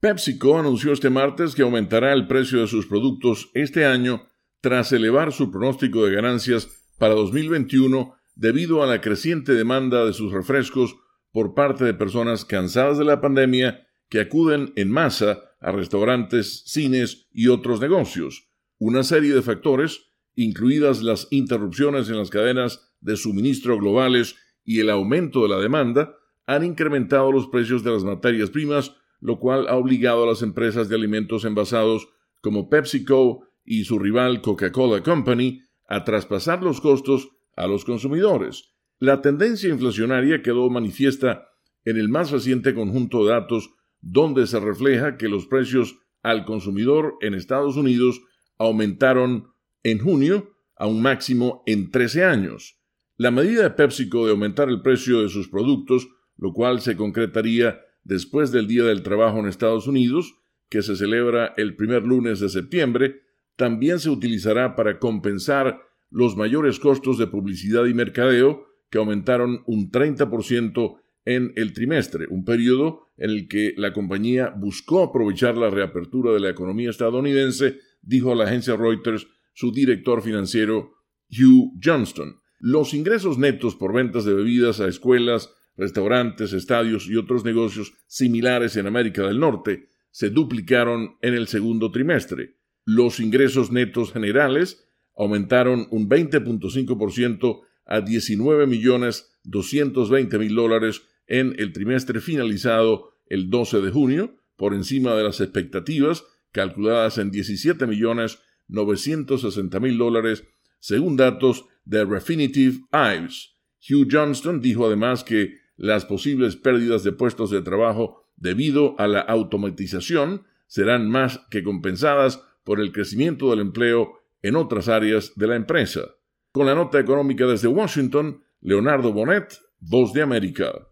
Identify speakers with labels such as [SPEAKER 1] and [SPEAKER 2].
[SPEAKER 1] PepsiCo anunció este martes que aumentará el precio de sus productos este año tras elevar su pronóstico de ganancias para 2021 debido a la creciente demanda de sus refrescos por parte de personas cansadas de la pandemia que acuden en masa a restaurantes, cines y otros negocios. Una serie de factores, incluidas las interrupciones en las cadenas de suministro globales y el aumento de la demanda, han incrementado los precios de las materias primas lo cual ha obligado a las empresas de alimentos envasados como PepsiCo y su rival Coca-Cola Company a traspasar los costos a los consumidores. La tendencia inflacionaria quedó manifiesta en el más reciente conjunto de datos donde se refleja que los precios al consumidor en Estados Unidos aumentaron en junio a un máximo en 13 años. La medida de PepsiCo de aumentar el precio de sus productos, lo cual se concretaría después del Día del Trabajo en Estados Unidos, que se celebra el primer lunes de septiembre, también se utilizará para compensar los mayores costos de publicidad y mercadeo, que aumentaron un 30% en el trimestre, un periodo en el que la compañía buscó aprovechar la reapertura de la economía estadounidense, dijo a la agencia Reuters su director financiero Hugh Johnston. Los ingresos netos por ventas de bebidas a escuelas, restaurantes, estadios y otros negocios similares en América del Norte se duplicaron en el segundo trimestre. Los ingresos netos generales aumentaron un 20.5% a 19 millones 220 mil dólares en el trimestre finalizado el 12 de junio, por encima de las expectativas calculadas en 17 millones 960 mil dólares, según datos de Refinitiv Ives. Hugh Johnston dijo además que las posibles pérdidas de puestos de trabajo debido a la automatización serán más que compensadas por el crecimiento del empleo en otras áreas de la empresa. Con la nota económica desde Washington, Leonardo Bonet, Voz de América.